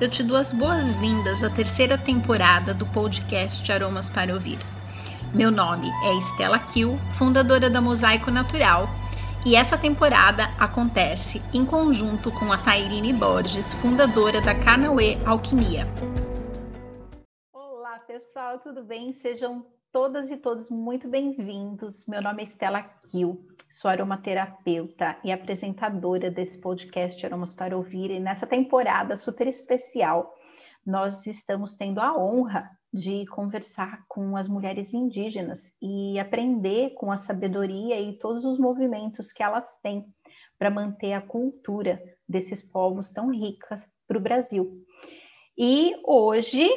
eu te dou as boas-vindas à terceira temporada do podcast Aromas para Ouvir. Meu nome é Estela Kiel, fundadora da Mosaico Natural, e essa temporada acontece em conjunto com a Tairine Borges, fundadora da Canauê Alquimia. Olá, pessoal, tudo bem? Sejam todas e todos muito bem-vindos. Meu nome é Estela Kiel, sou aromaterapeuta e apresentadora desse podcast Aromas para Ouvir. E nessa temporada super especial, nós estamos tendo a honra de conversar com as mulheres indígenas e aprender com a sabedoria e todos os movimentos que elas têm para manter a cultura desses povos tão ricas para o Brasil. E hoje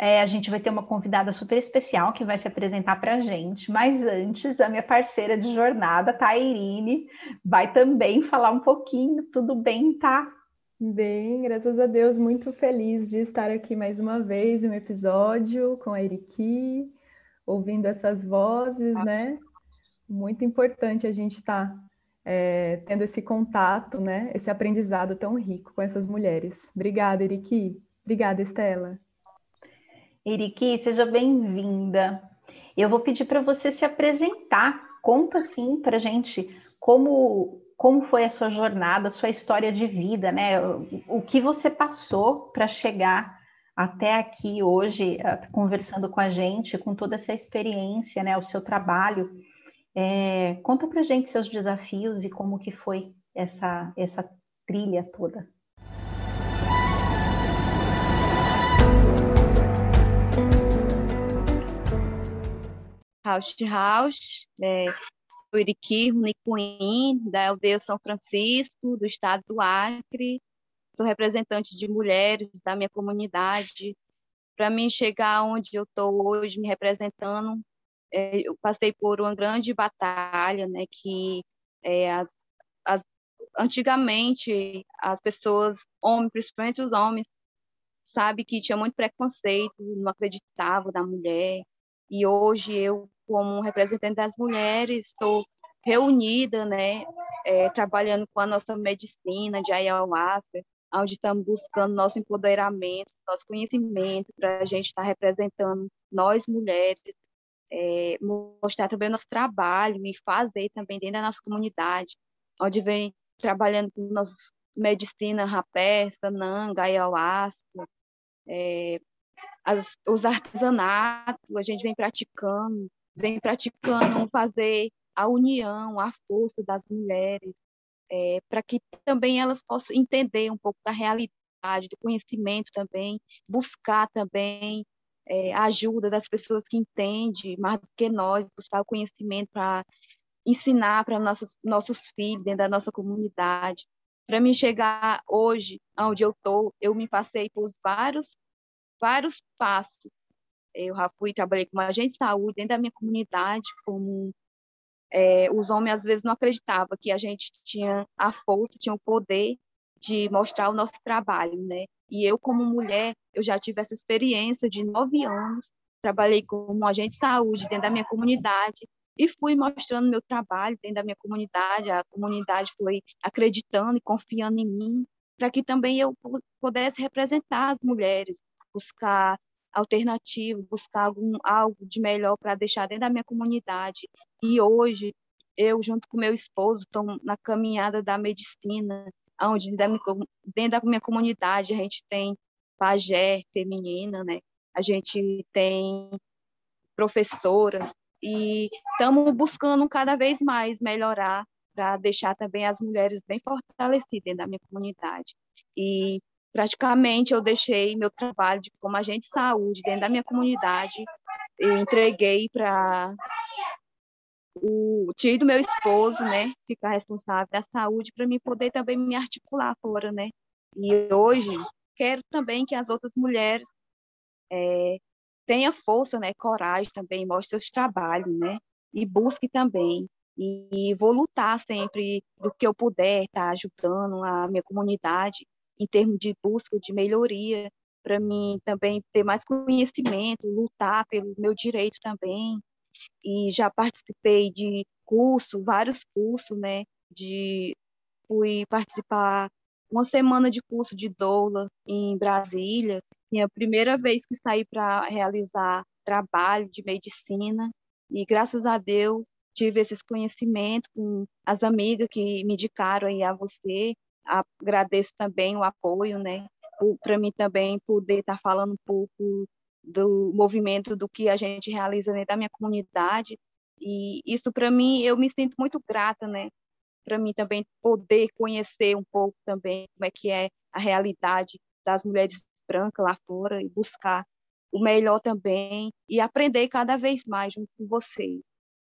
é, a gente vai ter uma convidada super especial que vai se apresentar para a gente, mas antes, a minha parceira de jornada, Tairine, vai também falar um pouquinho. Tudo bem, tá? Bem, graças a Deus, muito feliz de estar aqui mais uma vez em um episódio com a Eriki, ouvindo essas vozes, né? Muito importante a gente estar tá, é, tendo esse contato, né? Esse aprendizado tão rico com essas mulheres. Obrigada, Eriki. Obrigada, Estela. Eriki, seja bem-vinda. Eu vou pedir para você se apresentar. Conta assim para gente como como foi a sua jornada, a sua história de vida, né? O, que você passou para chegar até aqui hoje, conversando com a gente, com toda essa experiência, né? O seu trabalho. É, conta para gente seus desafios e como que foi essa essa trilha toda. House House, é, sou Iriqui Runicuim, da aldeia São Francisco, do estado do Acre. Sou representante de mulheres da minha comunidade. Para mim chegar onde eu estou hoje, me representando, é, eu passei por uma grande batalha, né, que é, as, as, antigamente as pessoas, homens, principalmente os homens, sabe que tinha muito preconceito, não acreditavam na mulher. E hoje eu como representante das mulheres, estou reunida, né, é, trabalhando com a nossa medicina de ayahuasca, onde estamos buscando nosso empoderamento, nosso conhecimento, para a gente estar tá representando nós mulheres, é, mostrar também o nosso trabalho e fazer também dentro da nossa comunidade, onde vem trabalhando com nossa medicina rapé, sananga, ayahuasca, é, as, os artesanatos, a gente vem praticando, vem praticando fazer a união, a força das mulheres, é, para que também elas possam entender um pouco da realidade, do conhecimento também, buscar também é, a ajuda das pessoas que entendem mais do que nós, buscar o conhecimento para ensinar para nossos nossos filhos dentro da nossa comunidade. Para mim chegar hoje, onde eu estou, eu me passei por vários vários passos eu já fui, trabalhei como agente de saúde dentro da minha comunidade, como é, os homens às vezes não acreditavam que a gente tinha a força, tinha o poder de mostrar o nosso trabalho, né? E eu, como mulher, eu já tive essa experiência de nove anos, trabalhei como agente de saúde dentro da minha comunidade e fui mostrando meu trabalho dentro da minha comunidade, a comunidade foi acreditando e confiando em mim, para que também eu pudesse representar as mulheres, buscar alternativo, buscar algum, algo de melhor para deixar dentro da minha comunidade. E hoje, eu, junto com meu esposo, estou na caminhada da medicina, onde dentro da minha comunidade a gente tem pajé feminina, né? A gente tem professora e estamos buscando cada vez mais melhorar para deixar também as mulheres bem fortalecidas dentro da minha comunidade. E praticamente eu deixei meu trabalho de, como agente de saúde dentro da minha comunidade e entreguei para o tio do meu esposo, né, ficar responsável da saúde para mim poder também me articular fora, né. E hoje quero também que as outras mulheres é, tenham força, né, coragem também, mostre seus trabalhos, né, e busque também. E, e vou lutar sempre do que eu puder, estar tá, ajudando a minha comunidade em termos de busca de melhoria, para mim também ter mais conhecimento, lutar pelo meu direito também. E já participei de curso, vários cursos, né? De fui participar uma semana de curso de doula em Brasília, minha primeira vez que saí para realizar trabalho de medicina, e graças a Deus tive esses conhecimentos com as amigas que me indicaram aí a você. Agradeço também o apoio, né? Para mim também poder estar tá falando um pouco do movimento do que a gente realiza dentro da minha comunidade. E isso para mim eu me sinto muito grata, né? Para mim também poder conhecer um pouco também como é que é a realidade das mulheres brancas lá fora e buscar o melhor também e aprender cada vez mais junto com vocês.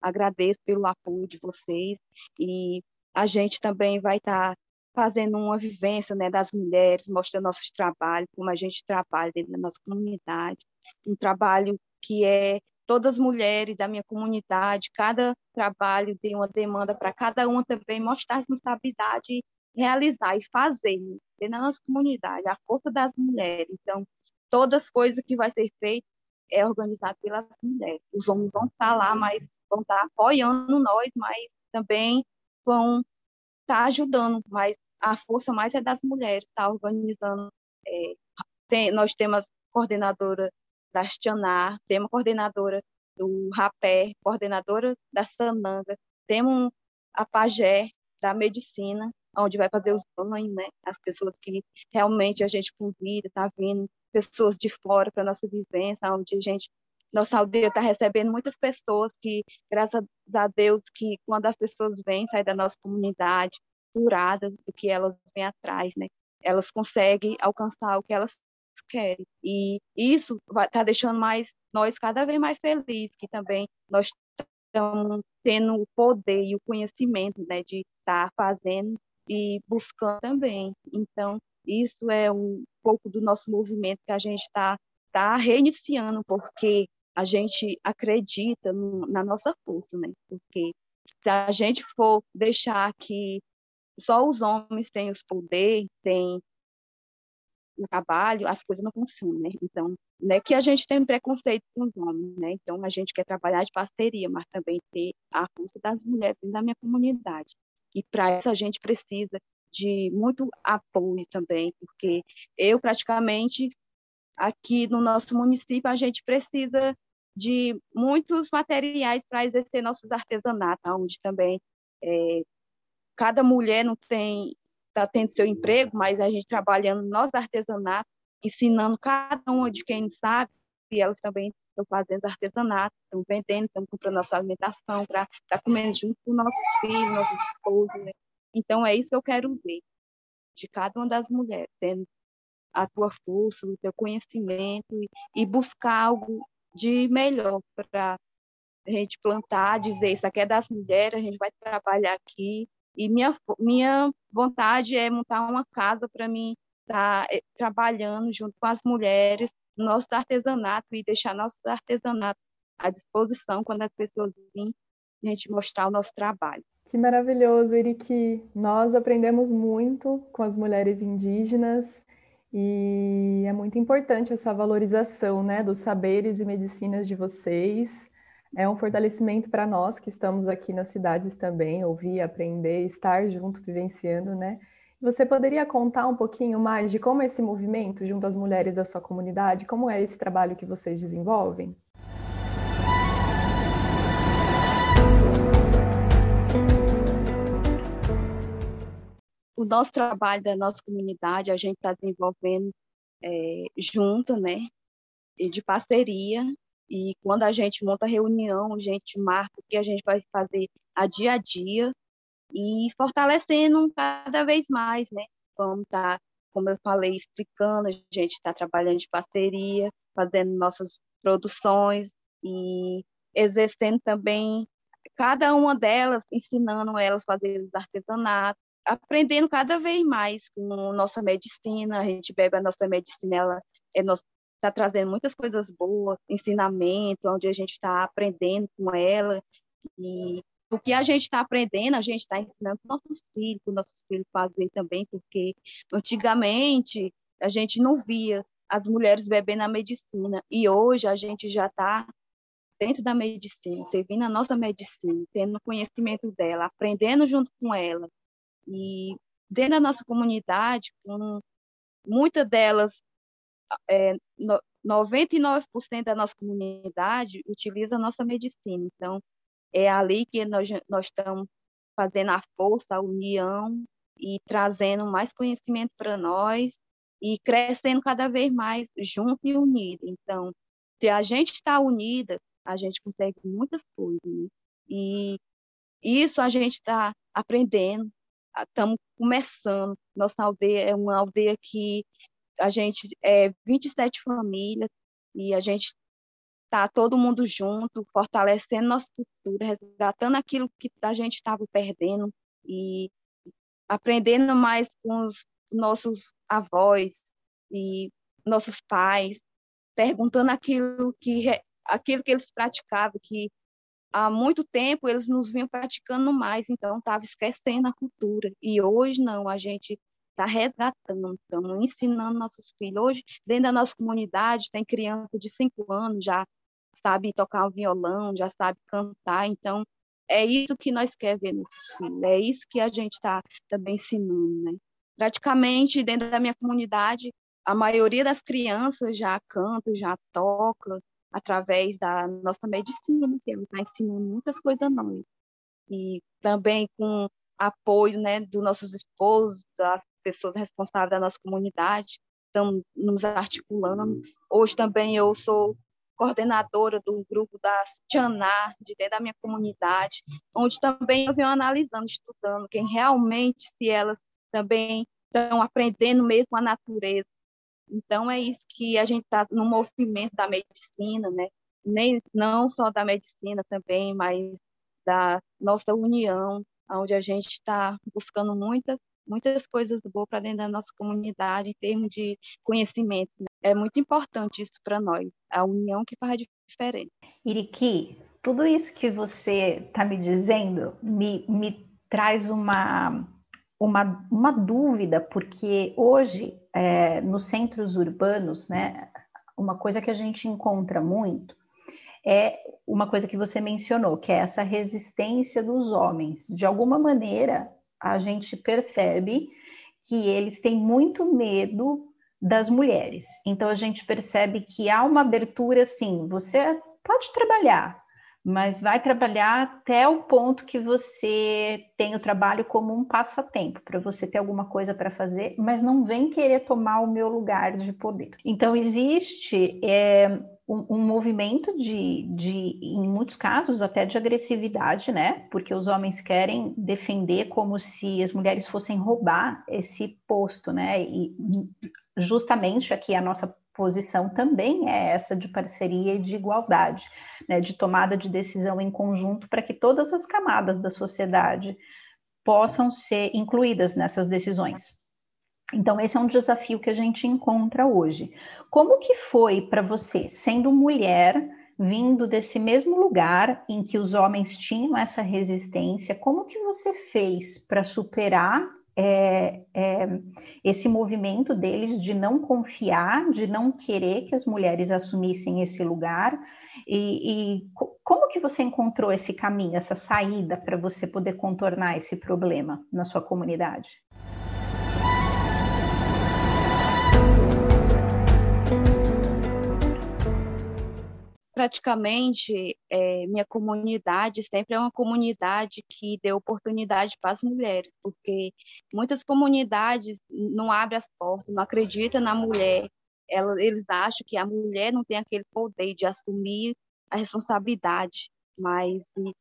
Agradeço pelo apoio de vocês e a gente também vai estar tá fazendo uma vivência né, das mulheres, mostrando nossos trabalhos, como a gente trabalha dentro da nossa comunidade, um trabalho que é todas as mulheres da minha comunidade, cada trabalho tem uma demanda para cada uma também mostrar responsabilidade realizar e fazer né, dentro da nossa comunidade, a força das mulheres. Então, todas as coisas que vai ser feito é organizado pelas mulheres. Os homens vão estar lá, mas vão estar apoiando nós, mas também vão estar ajudando, mas a força mais é das mulheres, está organizando. É, tem, nós temos coordenadora da Stianar, temos coordenadora do Rapé, coordenadora da Sananga, temos a Pagé da Medicina, onde vai fazer os banhos, né? As pessoas que realmente a gente convida, tá vindo pessoas de fora para nossa vivência, onde a gente nossa aldeia está recebendo muitas pessoas que, graças a Deus, que quando as pessoas vêm, saem da nossa comunidade, curadas do que elas vêm atrás, né? Elas conseguem alcançar o que elas querem. E isso está deixando mais nós cada vez mais felizes, que também nós estamos tendo o poder e o conhecimento né, de estar tá fazendo e buscando também. Então, isso é um pouco do nosso movimento que a gente está tá reiniciando, porque a gente acredita no, na nossa força, né? Porque se a gente for deixar que só os homens têm os poderes, têm o trabalho, as coisas não funcionam, né? Então, não é que a gente tem preconceito com os homens, né? Então, a gente quer trabalhar de parceria, mas também ter a força das mulheres da minha comunidade. E para isso a gente precisa de muito apoio também, porque eu praticamente aqui no nosso município a gente precisa de muitos materiais para exercer nossos artesanatos, onde também é, cada mulher não tem está tendo seu emprego, mas a gente trabalhando no nosso artesanato, ensinando cada uma de quem sabe, e elas também estão fazendo artesanato, estão vendendo, estão comprando nossa alimentação para estar tá comendo junto com nossos filhos, nossos esposos. Né? Então, é isso que eu quero ver de cada uma das mulheres, tendo a tua força, o teu conhecimento e, e buscar algo de melhor para a gente plantar, dizer isso aqui é das mulheres, a gente vai trabalhar aqui. E minha, minha vontade é montar uma casa para mim estar tá, é, trabalhando junto com as mulheres, nosso artesanato e deixar nosso artesanato à disposição quando as pessoas virem a gente mostrar o nosso trabalho. Que maravilhoso, Eriki. Nós aprendemos muito com as mulheres indígenas e é muito importante essa valorização né, dos saberes e medicinas de vocês. É um fortalecimento para nós que estamos aqui nas cidades também, ouvir, aprender, estar junto, vivenciando, né? Você poderia contar um pouquinho mais de como é esse movimento junto às mulheres da sua comunidade, como é esse trabalho que vocês desenvolvem? o nosso trabalho da nossa comunidade, a gente está desenvolvendo é, junto, né, de parceria, e quando a gente monta reunião, a gente marca o que a gente vai fazer a dia a dia, e fortalecendo cada vez mais, né, vamos estar, tá, como eu falei, explicando, a gente está trabalhando de parceria, fazendo nossas produções, e exercendo também cada uma delas, ensinando elas a fazer os artesanatos, aprendendo cada vez mais com nossa medicina, a gente bebe a nossa medicina, ela é está trazendo muitas coisas boas, ensinamento, onde a gente está aprendendo com ela, e o que a gente está aprendendo, a gente está ensinando para nossos filhos, para nossos filhos fazer também, porque antigamente a gente não via as mulheres bebendo a medicina, e hoje a gente já está dentro da medicina, servindo a nossa medicina, tendo conhecimento dela, aprendendo junto com ela, e dentro da nossa comunidade, com muitas delas, é, no, 99% da nossa comunidade utiliza a nossa medicina. Então, é ali que nós, nós estamos fazendo a força, a união e trazendo mais conhecimento para nós e crescendo cada vez mais junto e unido. Então, se a gente está unida, a gente consegue muitas coisas. Né? E isso a gente está aprendendo, estamos começando. Nossa aldeia é uma aldeia que a gente é 27 famílias e a gente está todo mundo junto, fortalecendo nossa cultura, resgatando aquilo que a gente estava perdendo e aprendendo mais com os nossos avós e nossos pais, perguntando aquilo que aquilo que eles praticavam, que há muito tempo eles nos vinham praticando mais, então estava esquecendo a cultura. E hoje não, a gente está resgatando, estamos ensinando nossos filhos. Hoje, dentro da nossa comunidade, tem criança de cinco anos, já sabe tocar um violão, já sabe cantar, então é isso que nós queremos ver filhos, é isso que a gente está também ensinando, né? Praticamente, dentro da minha comunidade, a maioria das crianças já canta, já toca através da nossa medicina, que ele está ensinando muitas coisas não. E também com apoio né, dos nossos esposos, das pessoas responsáveis da nossa comunidade, estão nos articulando. Hoje também eu sou coordenadora do grupo das Tchaná, de dentro da minha comunidade, onde também eu venho analisando, estudando quem realmente, se elas também estão aprendendo mesmo a natureza. Então, é isso que a gente está no movimento da medicina, né? Nem, não só da medicina também, mas da nossa união, onde a gente está buscando muitas muitas coisas boas para dentro da nossa comunidade em termos de conhecimento. Né? É muito importante isso para nós, a união que faz diferença. Iriki, tudo isso que você está me dizendo me, me traz uma, uma, uma dúvida, porque hoje, é, nos centros urbanos, né, uma coisa que a gente encontra muito é uma coisa que você mencionou, que é essa resistência dos homens. De alguma maneira, a gente percebe que eles têm muito medo das mulheres. Então a gente percebe que há uma abertura assim, você pode trabalhar, mas vai trabalhar até o ponto que você tem o trabalho como um passatempo, para você ter alguma coisa para fazer, mas não vem querer tomar o meu lugar de poder. Então existe é, um, um, movimento de, de, em muitos casos, até de agressividade, né? Porque os homens querem defender como se as mulheres fossem roubar esse posto, né? E justamente aqui a nossa posição também é essa de parceria e de igualdade, né? De tomada de decisão em conjunto para que todas as camadas da sociedade possam ser incluídas nessas decisões. Então, esse é um desafio que a gente encontra hoje. Como que foi para você, sendo mulher, vindo desse mesmo lugar em que os homens tinham essa resistência, como que você fez para superar é, é, esse movimento deles de não confiar, de não querer que as mulheres assumissem esse lugar? E, e como que você encontrou esse caminho, essa saída para você poder contornar esse problema na sua comunidade? Praticamente é, minha comunidade sempre é uma comunidade que deu oportunidade para as mulheres, porque muitas comunidades não abrem as portas, não acreditam na mulher, Ela, eles acham que a mulher não tem aquele poder de assumir a responsabilidade, mas e,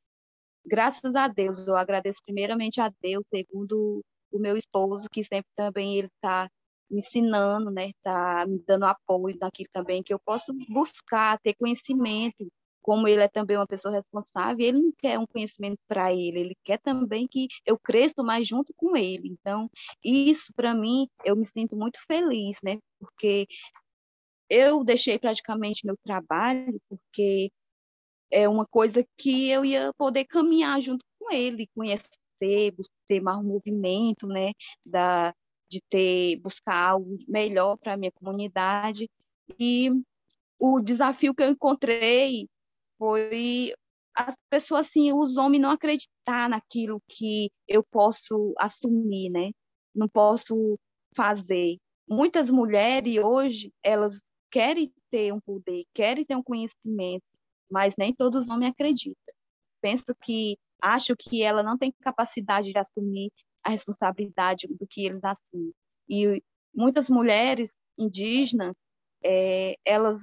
graças a Deus, eu agradeço primeiramente a Deus, segundo o meu esposo, que sempre também ele está me ensinando, né, tá me dando apoio naquilo também que eu posso buscar, ter conhecimento, como ele é também uma pessoa responsável, ele não quer um conhecimento para ele, ele quer também que eu cresça mais junto com ele. Então, isso para mim, eu me sinto muito feliz, né? Porque eu deixei praticamente meu trabalho porque é uma coisa que eu ia poder caminhar junto com ele, conhecer, ter mais movimento, né, da de ter buscar algo melhor para a minha comunidade. E o desafio que eu encontrei foi as pessoas assim, os homens não acreditar naquilo que eu posso assumir, né? não posso fazer. Muitas mulheres hoje, elas querem ter um poder, querem ter um conhecimento, mas nem todos os homens acreditam. Penso que, acho que ela não tem capacidade de assumir a responsabilidade do que eles assumem. E muitas mulheres indígenas, é, elas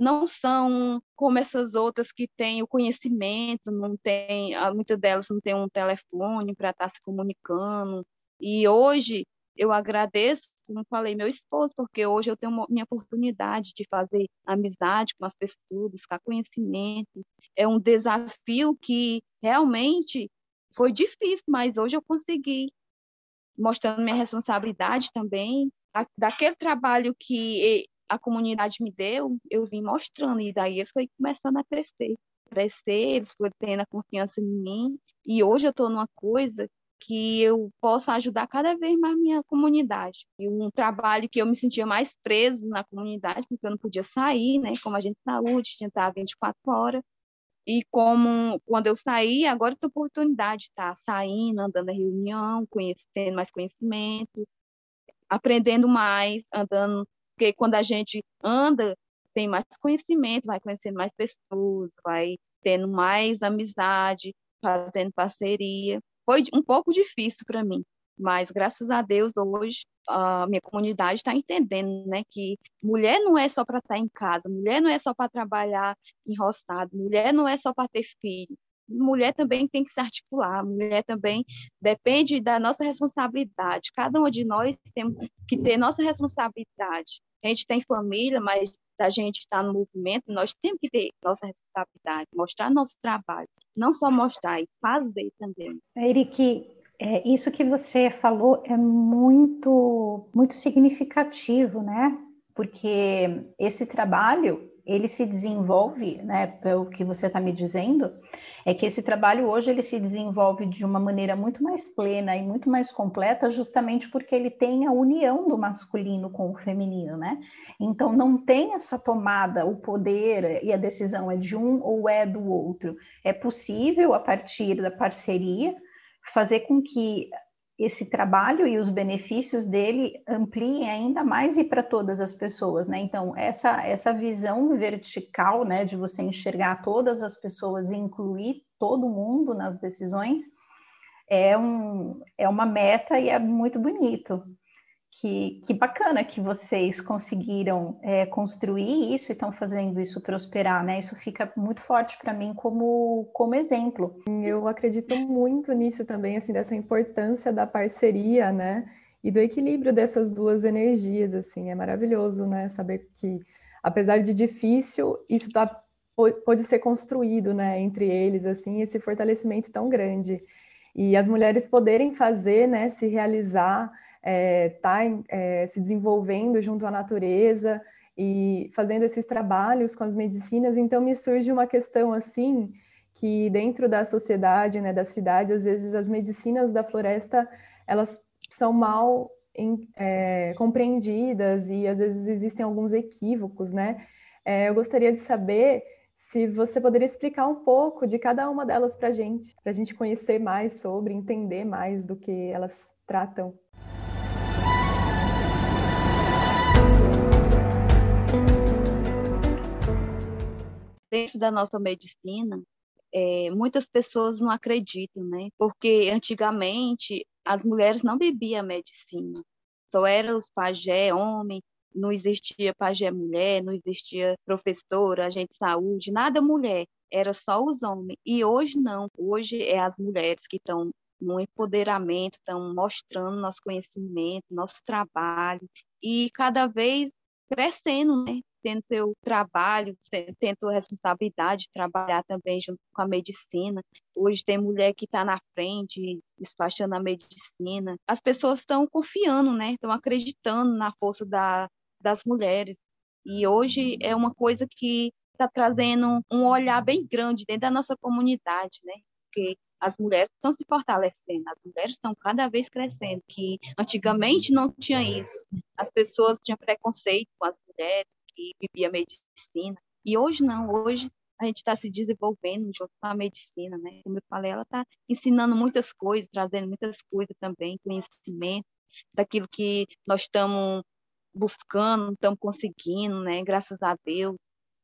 não são como essas outras que têm o conhecimento, não tem, muitas delas não têm um telefone para estar tá se comunicando. E hoje eu agradeço, como falei, meu esposo, porque hoje eu tenho uma, minha oportunidade de fazer amizade com as pessoas, buscar conhecimento. É um desafio que realmente foi difícil, mas hoje eu consegui, mostrando minha responsabilidade também, daquele trabalho que a comunidade me deu, eu vim mostrando, e daí eles foi começando a crescer. Crescer, eles foram tendo a confiança em mim, e hoje eu estou numa coisa que eu posso ajudar cada vez mais minha comunidade. E um trabalho que eu me sentia mais preso na comunidade, porque eu não podia sair, né? Como a gente saúde, tinha que estar 24 horas. E como quando eu saí, agora tenho oportunidade de estar saindo, andando na reunião, conhecendo mais conhecimento, aprendendo mais, andando porque quando a gente anda, tem mais conhecimento, vai conhecendo mais pessoas, vai tendo mais amizade, fazendo parceria. Foi um pouco difícil para mim, mas graças a Deus hoje a minha comunidade está entendendo, né, que mulher não é só para estar tá em casa, mulher não é só para trabalhar em roçado, mulher não é só para ter filho, mulher também tem que se articular, mulher também depende da nossa responsabilidade. Cada uma de nós tem que ter nossa responsabilidade a gente tem família, mas a gente está no movimento, nós temos que ter nossa responsabilidade, mostrar nosso trabalho, não só mostrar, e fazer também. Eric, é, isso que você falou é muito, muito significativo, né? Porque esse trabalho ele se desenvolve, né, pelo que você está me dizendo, é que esse trabalho hoje ele se desenvolve de uma maneira muito mais plena e muito mais completa, justamente porque ele tem a união do masculino com o feminino, né? Então não tem essa tomada, o poder e a decisão é de um ou é do outro. É possível, a partir da parceria, fazer com que esse trabalho e os benefícios dele ampliem ainda mais e para todas as pessoas, né? Então, essa, essa visão vertical, né, de você enxergar todas as pessoas e incluir todo mundo nas decisões, é, um, é uma meta e é muito bonito que, que bacana que vocês conseguiram é, construir isso e estão fazendo isso prosperar, né? Isso fica muito forte para mim como, como exemplo. Eu acredito muito nisso também, assim, dessa importância da parceria, né? E do equilíbrio dessas duas energias, assim, é maravilhoso, né? Saber que, apesar de difícil, isso tá, pode ser construído, né? Entre eles, assim, esse fortalecimento tão grande. E as mulheres poderem fazer, né? Se realizar está é, tá, é, se desenvolvendo junto à natureza e fazendo esses trabalhos com as medicinas. Então, me surge uma questão assim, que dentro da sociedade, né, da cidade, às vezes as medicinas da floresta, elas são mal em, é, compreendidas e às vezes existem alguns equívocos, né? É, eu gostaria de saber se você poderia explicar um pouco de cada uma delas para a gente, para a gente conhecer mais sobre, entender mais do que elas tratam. Dentro da nossa medicina, é, muitas pessoas não acreditam, né? Porque antigamente as mulheres não bebiam medicina, só eram os pajé homem, não existia pajé mulher, não existia professora, agente de saúde, nada mulher, era só os homens. E hoje não, hoje é as mulheres que estão no empoderamento, estão mostrando nosso conhecimento, nosso trabalho, e cada vez crescendo, né? Tendo seu trabalho, tendo responsabilidade de trabalhar também junto com a medicina. Hoje tem mulher que está na frente, despachando a medicina. As pessoas estão confiando, né? Estão acreditando na força da, das mulheres. E hoje é uma coisa que está trazendo um olhar bem grande dentro da nossa comunidade, né? Porque as mulheres estão se fortalecendo, as mulheres estão cada vez crescendo, que antigamente não tinha isso. As pessoas tinham preconceito com as mulheres, que vivia medicina. E hoje não, hoje a gente está se desenvolvendo junto com a medicina, né? Como eu falei, ela está ensinando muitas coisas, trazendo muitas coisas também, conhecimento. daquilo que nós estamos buscando, estamos conseguindo, né? Graças a Deus,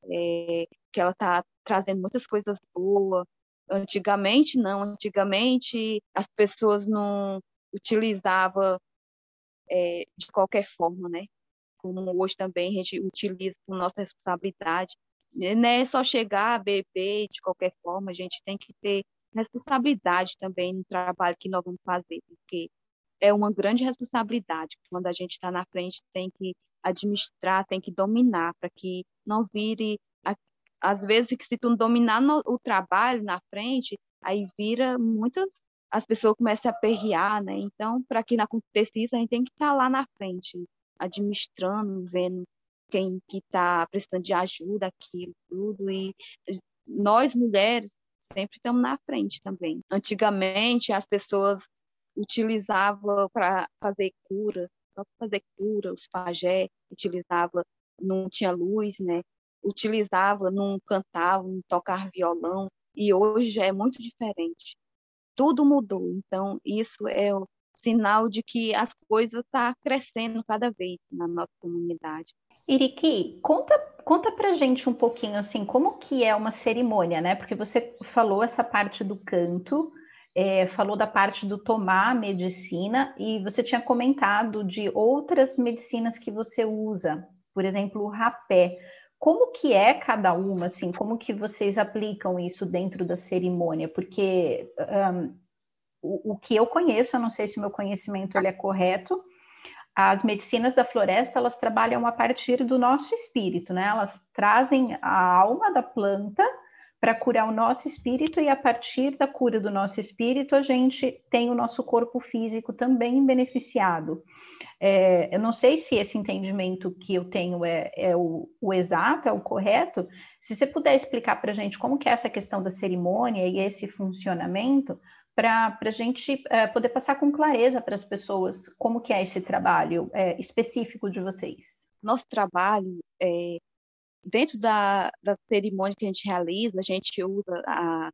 é, que ela está trazendo muitas coisas boas. Antigamente, não. Antigamente, as pessoas não utilizavam é, de qualquer forma, né? Como hoje também a gente utiliza com nossa responsabilidade. Não é só chegar, beber de qualquer forma, a gente tem que ter responsabilidade também no trabalho que nós vamos fazer, porque é uma grande responsabilidade. Quando a gente está na frente, tem que administrar, tem que dominar, para que não vire. Às vezes, que se tu dominar no, o trabalho na frente, aí vira muitas. As pessoas começam a perrear, né? Então, para que não aconteça isso, a gente tem que estar tá lá na frente, administrando, vendo quem que está precisando de ajuda, aquilo, tudo. E nós, mulheres, sempre estamos na frente também. Antigamente, as pessoas utilizavam para fazer cura, só para fazer cura, os pajé utilizava, não tinha luz, né? Utilizava, não cantava, não tocava violão, e hoje é muito diferente. Tudo mudou, então isso é sinal de que as coisas estão tá crescendo cada vez na nossa comunidade. Iriki, conta, conta pra gente um pouquinho assim, como que é uma cerimônia, né? Porque você falou essa parte do canto, é, falou da parte do tomar medicina e você tinha comentado de outras medicinas que você usa, por exemplo, o rapé. Como que é cada uma, assim? Como que vocês aplicam isso dentro da cerimônia? Porque um, o, que eu conheço, eu não sei se o meu conhecimento ele é correto, as medicinas da floresta, elas trabalham a partir do nosso espírito, né? Elas trazem a alma da planta para curar o nosso espírito e a partir da cura do nosso espírito a gente tem o nosso corpo físico também beneficiado. É, eu não sei se esse entendimento que eu tenho é, é o, o, exato, é o correto. Se você puder explicar para a gente como que é essa questão da cerimônia e esse funcionamento, para a gente é, poder passar com clareza para as pessoas como que é esse trabalho é, específico de vocês. Nosso trabalho, é, dentro da, da cerimônia que a gente realiza, a gente usa a,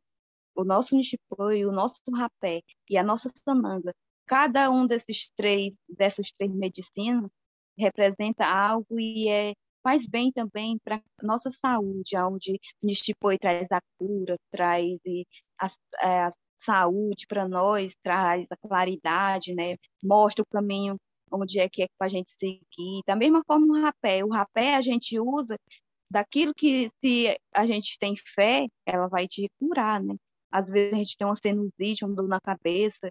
o nosso nishipoi, o nosso rapé e a nossa sananga. Cada um desses três, dessas três medicinas representa algo e é faz bem também para nossa saúde, onde o Nishipoi traz a cura, traz a, a, a saúde para nós, traz a claridade, né? Mostra o caminho onde é que é para a gente seguir. Da mesma forma o rapé. O rapé a gente usa daquilo que, se a gente tem fé, ela vai te curar, né? Às vezes a gente tem uma sinusite, uma dor na cabeça,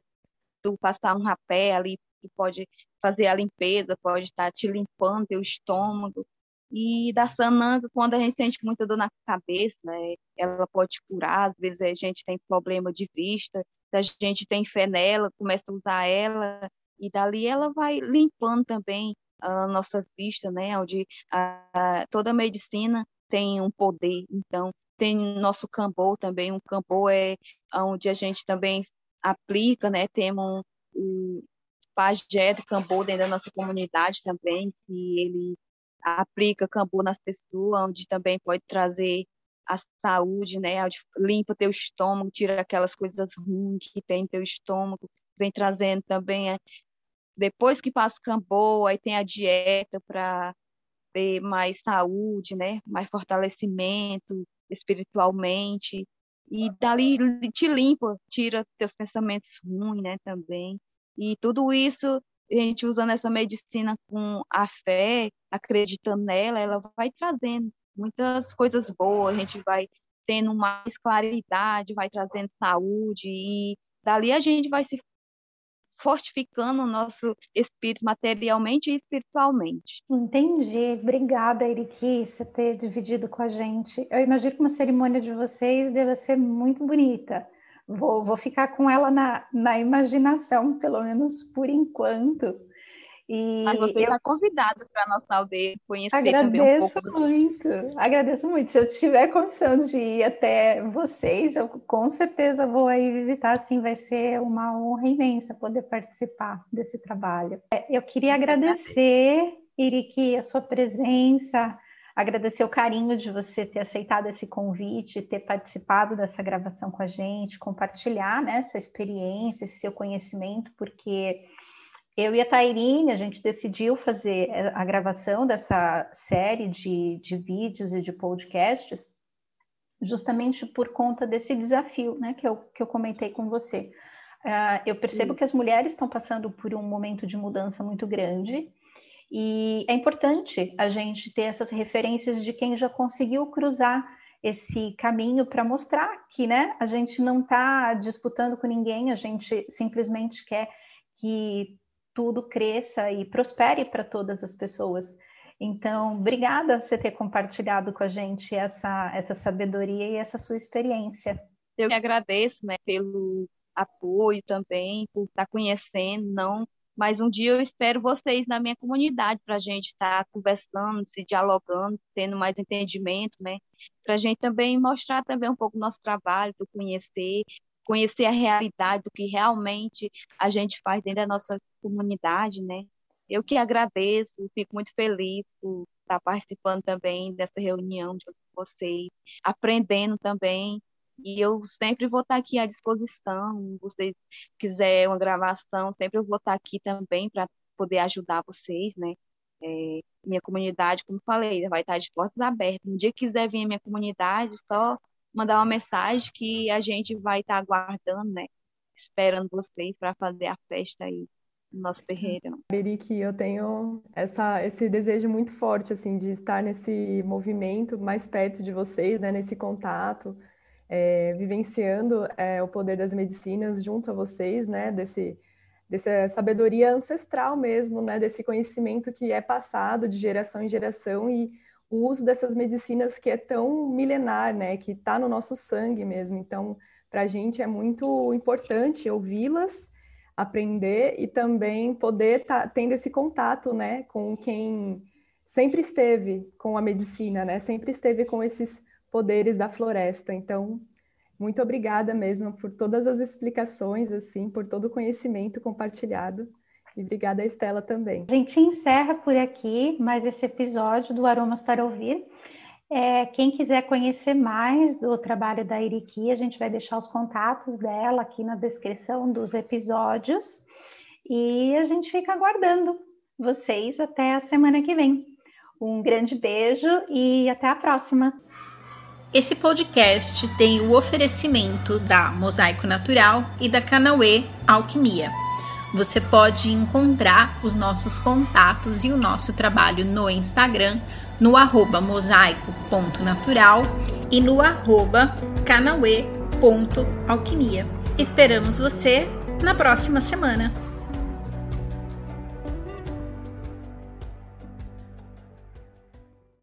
tu passar um rapé ali, tu pode fazer a limpeza, pode estar te limpando teu estômago, e da sananga, quando a gente sente muita dor na cabeça, né, ela pode curar. Às vezes a gente tem problema de vista, a gente tem fé nela, começa a usar ela, e dali ela vai limpando também a nossa vista, né? Onde a, toda medicina tem um poder. Então, tem nosso cambô também. Um cambô é onde a gente também aplica, né? Temos o pajé do cambô dentro da nossa comunidade também, que ele aplica cambu nas pessoas, onde também pode trazer a saúde, né? Limpa teu estômago, tira aquelas coisas ruins que tem no teu estômago, vem trazendo também. É, depois que passa o cambu, aí tem a dieta para ter mais saúde, né? Mais fortalecimento espiritualmente. E dali te limpa, tira teus pensamentos ruins, né? Também. E tudo isso a gente usando essa medicina com a fé, acreditando nela, ela vai trazendo muitas coisas boas, a gente vai tendo mais claridade, vai trazendo saúde e dali a gente vai se fortificando o nosso espírito materialmente e espiritualmente. Entendi. Obrigada, Eriki, você ter dividido com a gente. Eu imagino que uma cerimônia de vocês deve ser muito bonita. Vou, vou ficar com ela na, na imaginação, pelo menos por enquanto. E Mas você está convidado para a nossa aldeia conhecer agradeço também um pouco. Agradeço muito, agradeço muito. Se eu tiver condição de ir até vocês, eu com certeza vou aí visitar, assim, vai ser uma honra imensa poder participar desse trabalho. É, eu queria agradecer, Iriki, a sua presença, agradecer o carinho de você ter aceitado esse convite, ter participado dessa gravação com a gente, compartilhar né, sua experiência, esse seu conhecimento, porque eu e a Tairine, a gente decidiu fazer a gravação dessa série de, de vídeos e de podcasts justamente por conta desse desafio, né, que eu, que eu comentei com você. Uh, eu percebo Sim. que as mulheres estão passando por um momento de mudança muito grande e é importante a gente ter essas referências de quem já conseguiu cruzar esse caminho para mostrar que né, a gente não está disputando com ninguém, a gente simplesmente quer que tudo cresça e prospere para todas as pessoas. Então, obrigada por você ter compartilhado com a gente essa, essa sabedoria e essa sua experiência. Eu que agradeço né, pelo apoio também, por estar conhecendo, não mas um dia eu espero vocês na minha comunidade para a gente estar tá conversando, se dialogando, tendo mais entendimento, né? Para a gente também mostrar também um pouco o nosso trabalho, do conhecer, conhecer a realidade do que realmente a gente faz dentro da nossa comunidade, né? Eu que agradeço, fico muito feliz por estar participando também dessa reunião de vocês, aprendendo também e eu sempre vou estar aqui à disposição. Se vocês quiserem uma gravação, sempre eu vou estar aqui também para poder ajudar vocês, né? É, minha comunidade, como falei, vai estar de portas abertas. Um dia que quiser vir à minha comunidade, só mandar uma mensagem que a gente vai estar aguardando, né? Esperando vocês para fazer a festa aí no nosso terreiro. Eric, eu tenho essa, esse desejo muito forte, assim, de estar nesse movimento mais perto de vocês, né? Nesse contato é, vivenciando é, o poder das medicinas junto a vocês, né? Desse, dessa sabedoria ancestral mesmo, né? Desse conhecimento que é passado de geração em geração e o uso dessas medicinas que é tão milenar, né? Que está no nosso sangue mesmo. Então, para a gente é muito importante ouvi-las, aprender e também poder tá tendo esse contato, né? Com quem sempre esteve com a medicina, né? Sempre esteve com esses poderes da floresta. Então, muito obrigada mesmo por todas as explicações, assim, por todo o conhecimento compartilhado. E obrigada Estela também. A gente encerra por aqui mais esse episódio do Aromas para Ouvir. É, quem quiser conhecer mais do trabalho da Iriki, a gente vai deixar os contatos dela aqui na descrição dos episódios. E a gente fica aguardando vocês até a semana que vem. Um grande beijo e até a próxima! Esse podcast tem o oferecimento da Mosaico Natural e da Canauê Alquimia. Você pode encontrar os nossos contatos e o nosso trabalho no Instagram, no arroba mosaico.natural e no arroba canauê.alquimia. Esperamos você na próxima semana.